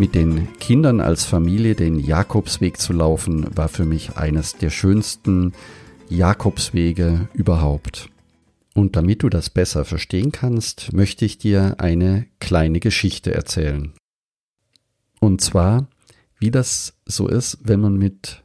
Mit den Kindern als Familie den Jakobsweg zu laufen, war für mich eines der schönsten Jakobswege überhaupt. Und damit du das besser verstehen kannst, möchte ich dir eine kleine Geschichte erzählen. Und zwar, wie das so ist, wenn man mit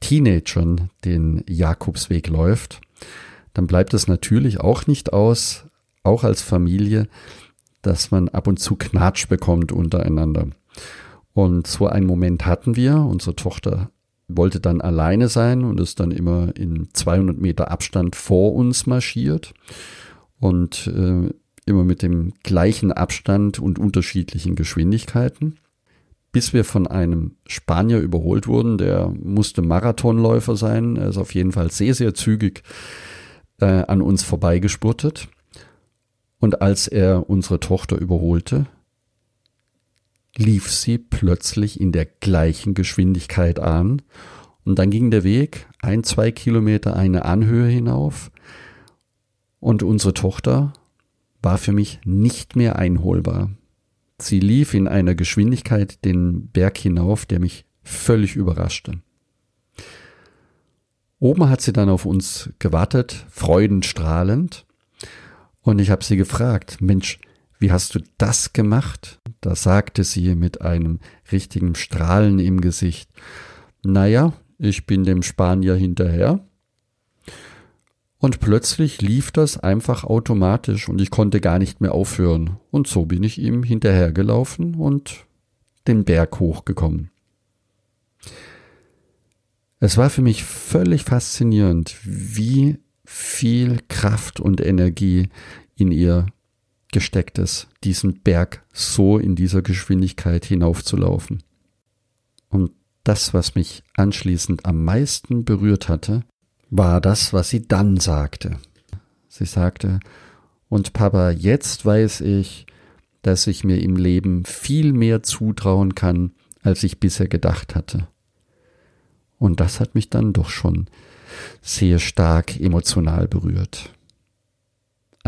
Teenagern den Jakobsweg läuft, dann bleibt es natürlich auch nicht aus, auch als Familie, dass man ab und zu Knatsch bekommt untereinander. Und so einen Moment hatten wir. Unsere Tochter wollte dann alleine sein und ist dann immer in 200 Meter Abstand vor uns marschiert und äh, immer mit dem gleichen Abstand und unterschiedlichen Geschwindigkeiten, bis wir von einem Spanier überholt wurden. Der musste Marathonläufer sein. Er ist auf jeden Fall sehr, sehr zügig äh, an uns vorbeigespurtet. Und als er unsere Tochter überholte, lief sie plötzlich in der gleichen Geschwindigkeit an und dann ging der Weg ein, zwei Kilometer eine Anhöhe hinauf und unsere Tochter war für mich nicht mehr einholbar. Sie lief in einer Geschwindigkeit den Berg hinauf, der mich völlig überraschte. Oben hat sie dann auf uns gewartet, freudenstrahlend, und ich habe sie gefragt, Mensch, wie hast du das gemacht? Da sagte sie mit einem richtigen Strahlen im Gesicht, naja, ich bin dem Spanier hinterher. Und plötzlich lief das einfach automatisch und ich konnte gar nicht mehr aufhören. Und so bin ich ihm hinterhergelaufen und den Berg hochgekommen. Es war für mich völlig faszinierend, wie viel Kraft und Energie in ihr gesteckt ist, diesen Berg so in dieser Geschwindigkeit hinaufzulaufen. Und das, was mich anschließend am meisten berührt hatte, war das, was sie dann sagte. Sie sagte, und Papa, jetzt weiß ich, dass ich mir im Leben viel mehr zutrauen kann, als ich bisher gedacht hatte. Und das hat mich dann doch schon sehr stark emotional berührt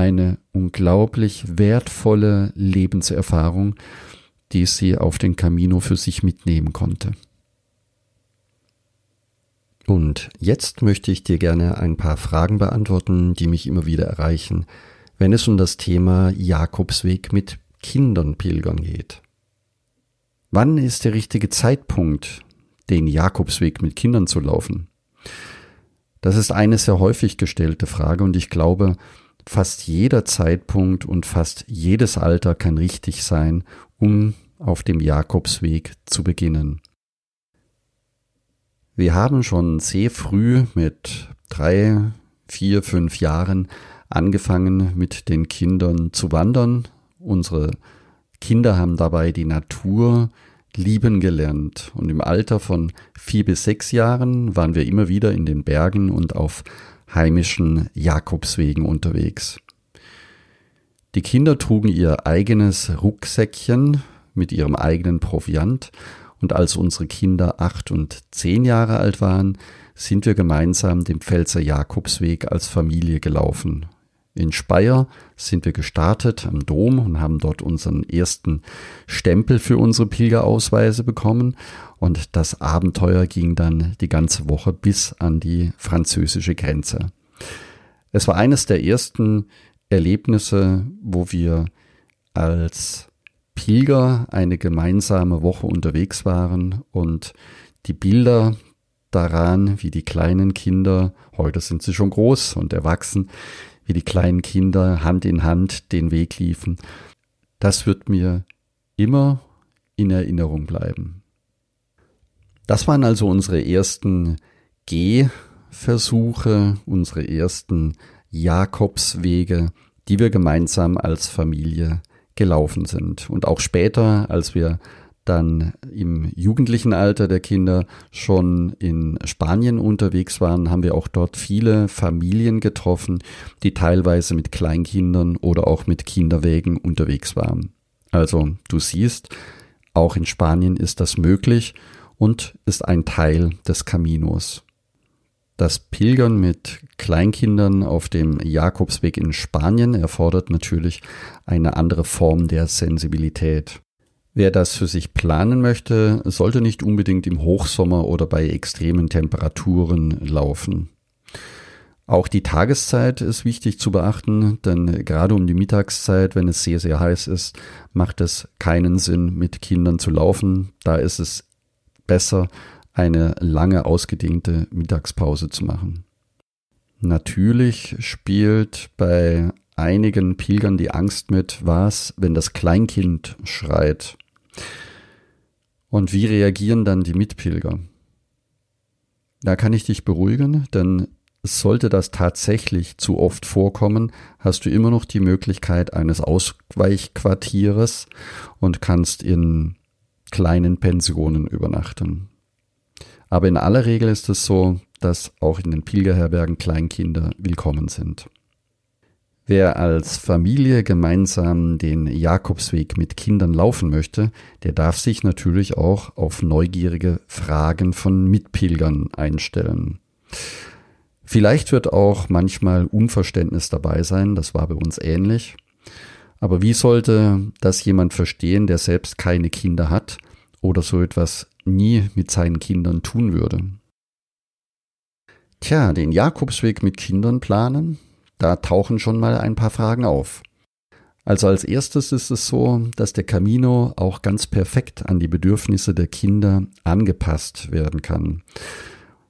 eine unglaublich wertvolle Lebenserfahrung, die sie auf den Camino für sich mitnehmen konnte. Und jetzt möchte ich dir gerne ein paar Fragen beantworten, die mich immer wieder erreichen, wenn es um das Thema Jakobsweg mit Kindern pilgern geht. Wann ist der richtige Zeitpunkt, den Jakobsweg mit Kindern zu laufen? Das ist eine sehr häufig gestellte Frage und ich glaube, fast jeder Zeitpunkt und fast jedes Alter kann richtig sein, um auf dem Jakobsweg zu beginnen. Wir haben schon sehr früh mit drei, vier, fünf Jahren angefangen mit den Kindern zu wandern. Unsere Kinder haben dabei die Natur lieben gelernt und im Alter von vier bis sechs Jahren waren wir immer wieder in den Bergen und auf heimischen Jakobswegen unterwegs. Die Kinder trugen ihr eigenes Rucksäckchen mit ihrem eigenen Proviant und als unsere Kinder acht und zehn Jahre alt waren, sind wir gemeinsam den Pfälzer Jakobsweg als Familie gelaufen. In Speyer sind wir gestartet am Dom und haben dort unseren ersten Stempel für unsere Pilgerausweise bekommen und das Abenteuer ging dann die ganze Woche bis an die französische Grenze. Es war eines der ersten Erlebnisse, wo wir als Pilger eine gemeinsame Woche unterwegs waren und die Bilder daran, wie die kleinen Kinder, heute sind sie schon groß und erwachsen, wie die kleinen Kinder Hand in Hand den Weg liefen, das wird mir immer in Erinnerung bleiben. Das waren also unsere ersten Gehversuche, unsere ersten Jakobswege, die wir gemeinsam als Familie gelaufen sind. Und auch später, als wir dann im jugendlichen Alter der Kinder schon in Spanien unterwegs waren, haben wir auch dort viele Familien getroffen, die teilweise mit Kleinkindern oder auch mit Kinderwägen unterwegs waren. Also du siehst, auch in Spanien ist das möglich und ist ein Teil des Caminos. Das Pilgern mit Kleinkindern auf dem Jakobsweg in Spanien erfordert natürlich eine andere Form der Sensibilität. Wer das für sich planen möchte, sollte nicht unbedingt im Hochsommer oder bei extremen Temperaturen laufen. Auch die Tageszeit ist wichtig zu beachten, denn gerade um die Mittagszeit, wenn es sehr, sehr heiß ist, macht es keinen Sinn, mit Kindern zu laufen. Da ist es besser, eine lange ausgedehnte Mittagspause zu machen. Natürlich spielt bei einigen Pilgern die Angst mit, was, wenn das Kleinkind schreit. Und wie reagieren dann die Mitpilger? Da kann ich dich beruhigen, denn sollte das tatsächlich zu oft vorkommen, hast du immer noch die Möglichkeit eines Ausweichquartieres und kannst in kleinen Pensionen übernachten. Aber in aller Regel ist es so, dass auch in den Pilgerherbergen Kleinkinder willkommen sind. Wer als Familie gemeinsam den Jakobsweg mit Kindern laufen möchte, der darf sich natürlich auch auf neugierige Fragen von Mitpilgern einstellen. Vielleicht wird auch manchmal Unverständnis dabei sein, das war bei uns ähnlich. Aber wie sollte das jemand verstehen, der selbst keine Kinder hat oder so etwas nie mit seinen Kindern tun würde? Tja, den Jakobsweg mit Kindern planen, da tauchen schon mal ein paar Fragen auf. Also als erstes ist es so, dass der Camino auch ganz perfekt an die Bedürfnisse der Kinder angepasst werden kann,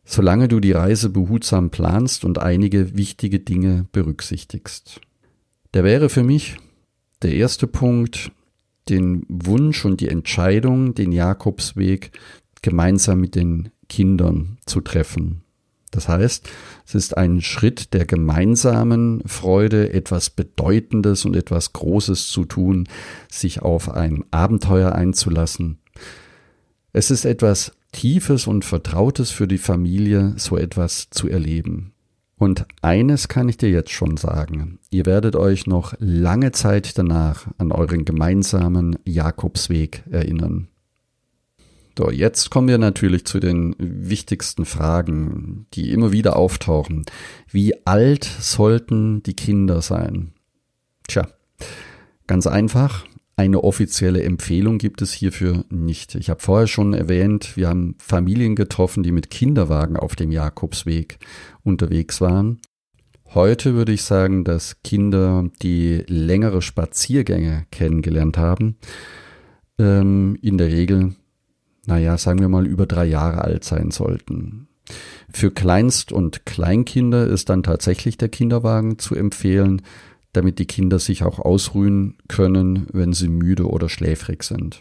solange du die Reise behutsam planst und einige wichtige Dinge berücksichtigst. Der wäre für mich der erste Punkt, den Wunsch und die Entscheidung, den Jakobsweg gemeinsam mit den Kindern zu treffen. Das heißt, es ist ein Schritt der gemeinsamen Freude, etwas Bedeutendes und etwas Großes zu tun, sich auf ein Abenteuer einzulassen. Es ist etwas Tiefes und Vertrautes für die Familie, so etwas zu erleben. Und eines kann ich dir jetzt schon sagen, ihr werdet euch noch lange Zeit danach an euren gemeinsamen Jakobsweg erinnern. So, jetzt kommen wir natürlich zu den wichtigsten Fragen, die immer wieder auftauchen. Wie alt sollten die Kinder sein? Tja, ganz einfach. Eine offizielle Empfehlung gibt es hierfür nicht. Ich habe vorher schon erwähnt, wir haben Familien getroffen, die mit Kinderwagen auf dem Jakobsweg unterwegs waren. Heute würde ich sagen, dass Kinder, die längere Spaziergänge kennengelernt haben, ähm, in der Regel naja, sagen wir mal, über drei Jahre alt sein sollten. Für Kleinst- und Kleinkinder ist dann tatsächlich der Kinderwagen zu empfehlen, damit die Kinder sich auch ausruhen können, wenn sie müde oder schläfrig sind.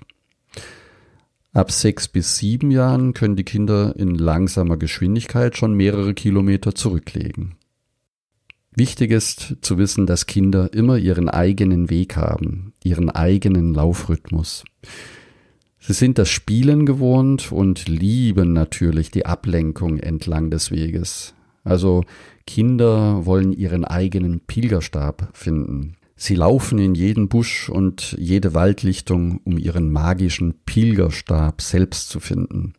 Ab sechs bis sieben Jahren können die Kinder in langsamer Geschwindigkeit schon mehrere Kilometer zurücklegen. Wichtig ist zu wissen, dass Kinder immer ihren eigenen Weg haben, ihren eigenen Laufrhythmus. Sie sind das Spielen gewohnt und lieben natürlich die Ablenkung entlang des Weges. Also Kinder wollen ihren eigenen Pilgerstab finden. Sie laufen in jeden Busch und jede Waldlichtung, um ihren magischen Pilgerstab selbst zu finden.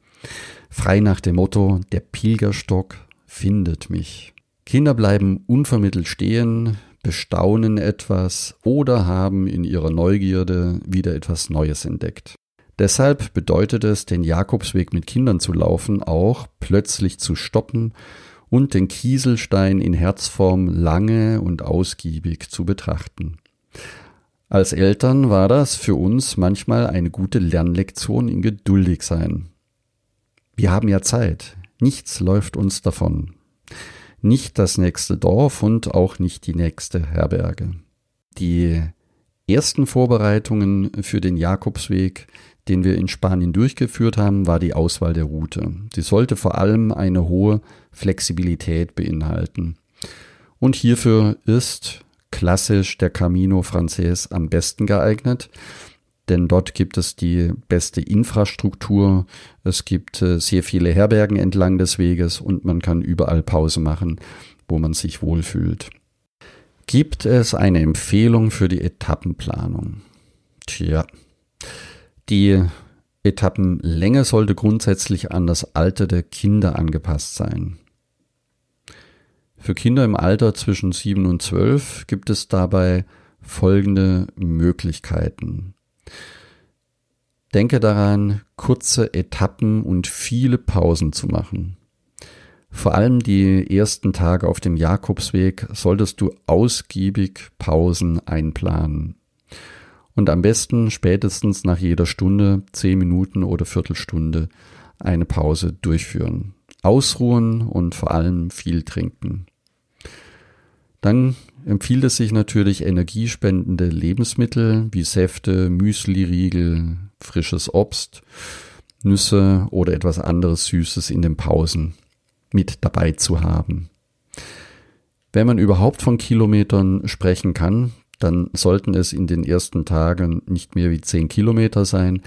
Frei nach dem Motto, der Pilgerstock findet mich. Kinder bleiben unvermittelt stehen, bestaunen etwas oder haben in ihrer Neugierde wieder etwas Neues entdeckt. Deshalb bedeutet es, den Jakobsweg mit Kindern zu laufen, auch plötzlich zu stoppen und den Kieselstein in Herzform lange und ausgiebig zu betrachten. Als Eltern war das für uns manchmal eine gute Lernlektion in geduldig sein. Wir haben ja Zeit, nichts läuft uns davon. Nicht das nächste Dorf und auch nicht die nächste Herberge. Die ersten Vorbereitungen für den Jakobsweg den wir in Spanien durchgeführt haben, war die Auswahl der Route. Sie sollte vor allem eine hohe Flexibilität beinhalten. Und hierfür ist klassisch der Camino Frances am besten geeignet, denn dort gibt es die beste Infrastruktur, es gibt äh, sehr viele Herbergen entlang des Weges und man kann überall Pause machen, wo man sich wohlfühlt. Gibt es eine Empfehlung für die Etappenplanung? Tja, die Etappenlänge sollte grundsätzlich an das Alter der Kinder angepasst sein. Für Kinder im Alter zwischen 7 und 12 gibt es dabei folgende Möglichkeiten. Denke daran, kurze Etappen und viele Pausen zu machen. Vor allem die ersten Tage auf dem Jakobsweg solltest du ausgiebig Pausen einplanen. Und am besten spätestens nach jeder Stunde, zehn Minuten oder Viertelstunde eine Pause durchführen. Ausruhen und vor allem viel trinken. Dann empfiehlt es sich natürlich energiespendende Lebensmittel wie Säfte, Müsliriegel, frisches Obst, Nüsse oder etwas anderes Süßes in den Pausen mit dabei zu haben. Wenn man überhaupt von Kilometern sprechen kann, dann sollten es in den ersten Tagen nicht mehr wie zehn Kilometer sein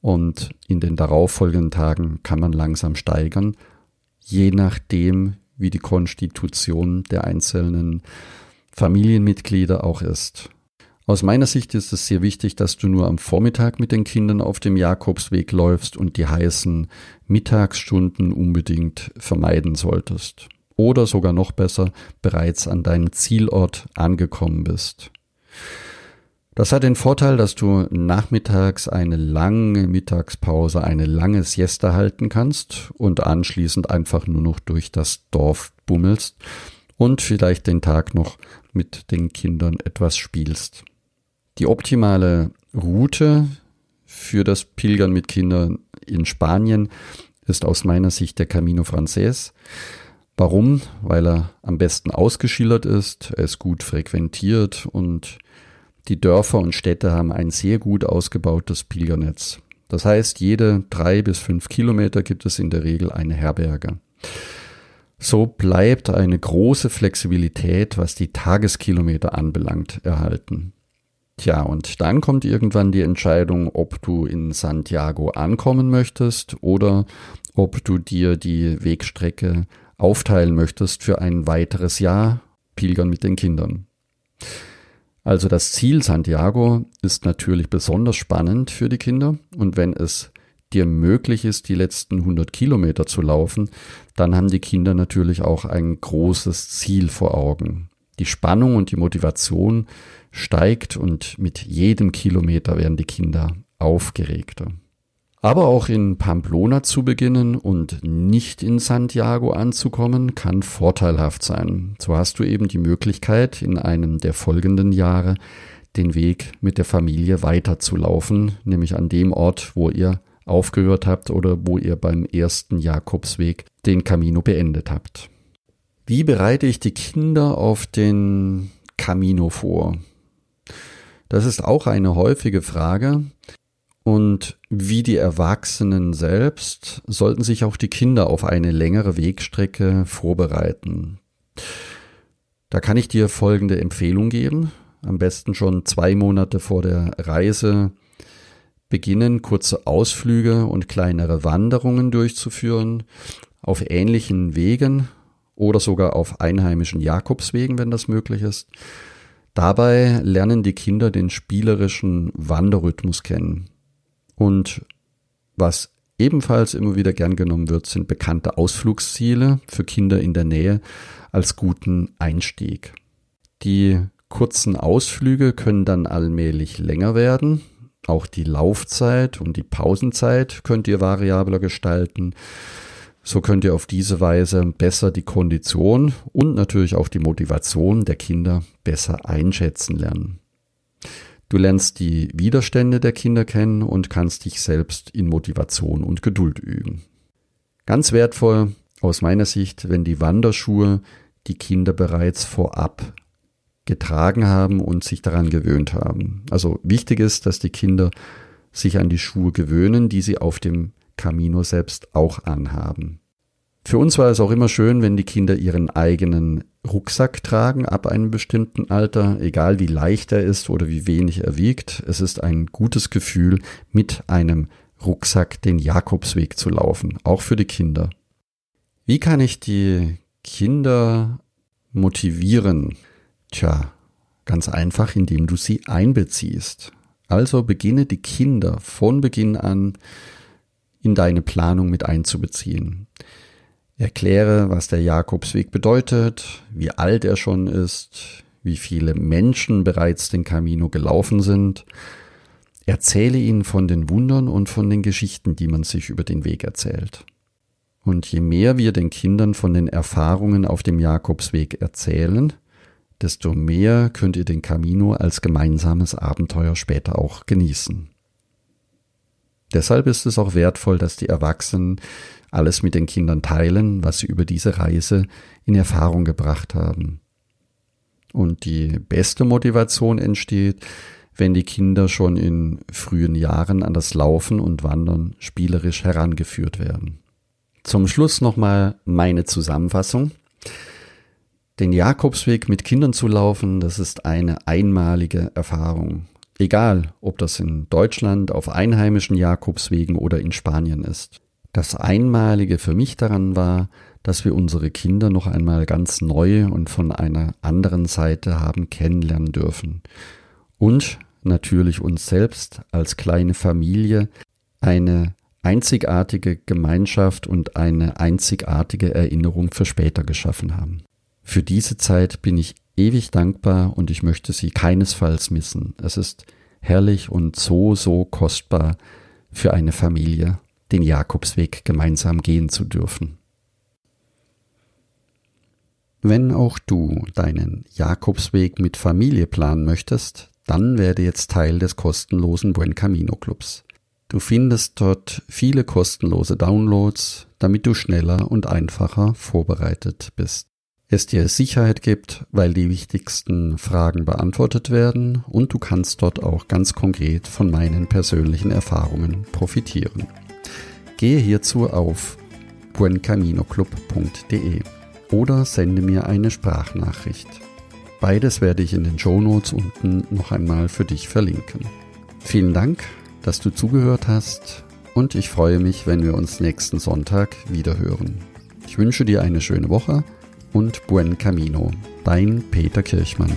und in den darauffolgenden Tagen kann man langsam steigern, je nachdem, wie die Konstitution der einzelnen Familienmitglieder auch ist. Aus meiner Sicht ist es sehr wichtig, dass du nur am Vormittag mit den Kindern auf dem Jakobsweg läufst und die heißen Mittagsstunden unbedingt vermeiden solltest. Oder sogar noch besser, bereits an deinem Zielort angekommen bist. Das hat den Vorteil, dass du nachmittags eine lange Mittagspause, eine lange Siesta halten kannst und anschließend einfach nur noch durch das Dorf bummelst und vielleicht den Tag noch mit den Kindern etwas spielst. Die optimale Route für das Pilgern mit Kindern in Spanien ist aus meiner Sicht der Camino Frances. Warum? Weil er am besten ausgeschildert ist, er ist gut frequentiert und die Dörfer und Städte haben ein sehr gut ausgebautes Pilgernetz. Das heißt, jede drei bis fünf Kilometer gibt es in der Regel eine Herberge. So bleibt eine große Flexibilität, was die Tageskilometer anbelangt, erhalten. Tja, und dann kommt irgendwann die Entscheidung, ob du in Santiago ankommen möchtest oder ob du dir die Wegstrecke aufteilen möchtest für ein weiteres Jahr Pilgern mit den Kindern. Also das Ziel Santiago ist natürlich besonders spannend für die Kinder und wenn es dir möglich ist, die letzten 100 Kilometer zu laufen, dann haben die Kinder natürlich auch ein großes Ziel vor Augen. Die Spannung und die Motivation steigt und mit jedem Kilometer werden die Kinder aufgeregter. Aber auch in Pamplona zu beginnen und nicht in Santiago anzukommen, kann vorteilhaft sein. So hast du eben die Möglichkeit, in einem der folgenden Jahre den Weg mit der Familie weiterzulaufen, nämlich an dem Ort, wo ihr aufgehört habt oder wo ihr beim ersten Jakobsweg den Camino beendet habt. Wie bereite ich die Kinder auf den Camino vor? Das ist auch eine häufige Frage. Und wie die Erwachsenen selbst sollten sich auch die Kinder auf eine längere Wegstrecke vorbereiten. Da kann ich dir folgende Empfehlung geben. Am besten schon zwei Monate vor der Reise beginnen, kurze Ausflüge und kleinere Wanderungen durchzuführen auf ähnlichen Wegen oder sogar auf einheimischen Jakobswegen, wenn das möglich ist. Dabei lernen die Kinder den spielerischen Wanderrhythmus kennen. Und was ebenfalls immer wieder gern genommen wird, sind bekannte Ausflugsziele für Kinder in der Nähe als guten Einstieg. Die kurzen Ausflüge können dann allmählich länger werden. Auch die Laufzeit und die Pausenzeit könnt ihr variabler gestalten. So könnt ihr auf diese Weise besser die Kondition und natürlich auch die Motivation der Kinder besser einschätzen lernen. Du lernst die Widerstände der Kinder kennen und kannst dich selbst in Motivation und Geduld üben. Ganz wertvoll aus meiner Sicht, wenn die Wanderschuhe die Kinder bereits vorab getragen haben und sich daran gewöhnt haben. Also wichtig ist, dass die Kinder sich an die Schuhe gewöhnen, die sie auf dem Camino selbst auch anhaben. Für uns war es auch immer schön, wenn die Kinder ihren eigenen Rucksack tragen ab einem bestimmten Alter, egal wie leicht er ist oder wie wenig er wiegt. Es ist ein gutes Gefühl, mit einem Rucksack den Jakobsweg zu laufen, auch für die Kinder. Wie kann ich die Kinder motivieren? Tja, ganz einfach, indem du sie einbeziehst. Also beginne die Kinder von Beginn an in deine Planung mit einzubeziehen. Erkläre, was der Jakobsweg bedeutet, wie alt er schon ist, wie viele Menschen bereits den Camino gelaufen sind. Erzähle ihnen von den Wundern und von den Geschichten, die man sich über den Weg erzählt. Und je mehr wir den Kindern von den Erfahrungen auf dem Jakobsweg erzählen, desto mehr könnt ihr den Camino als gemeinsames Abenteuer später auch genießen. Deshalb ist es auch wertvoll, dass die Erwachsenen alles mit den Kindern teilen, was sie über diese Reise in Erfahrung gebracht haben. Und die beste Motivation entsteht, wenn die Kinder schon in frühen Jahren an das Laufen und Wandern spielerisch herangeführt werden. Zum Schluss nochmal meine Zusammenfassung. Den Jakobsweg mit Kindern zu laufen, das ist eine einmalige Erfahrung. Egal, ob das in Deutschland auf einheimischen Jakobswegen oder in Spanien ist. Das Einmalige für mich daran war, dass wir unsere Kinder noch einmal ganz neu und von einer anderen Seite haben kennenlernen dürfen. Und natürlich uns selbst als kleine Familie eine einzigartige Gemeinschaft und eine einzigartige Erinnerung für später geschaffen haben. Für diese Zeit bin ich ewig dankbar und ich möchte sie keinesfalls missen. Es ist herrlich und so, so kostbar für eine Familie den Jakobsweg gemeinsam gehen zu dürfen. Wenn auch du deinen Jakobsweg mit Familie planen möchtest, dann werde jetzt Teil des kostenlosen Buen Camino Clubs. Du findest dort viele kostenlose Downloads, damit du schneller und einfacher vorbereitet bist. Es dir Sicherheit gibt, weil die wichtigsten Fragen beantwortet werden und du kannst dort auch ganz konkret von meinen persönlichen Erfahrungen profitieren. Gehe hierzu auf buencaminoclub.de oder sende mir eine Sprachnachricht. Beides werde ich in den Shownotes unten noch einmal für dich verlinken. Vielen Dank, dass du zugehört hast und ich freue mich, wenn wir uns nächsten Sonntag wieder hören. Ich wünsche dir eine schöne Woche und Buen Camino, dein Peter Kirchmann.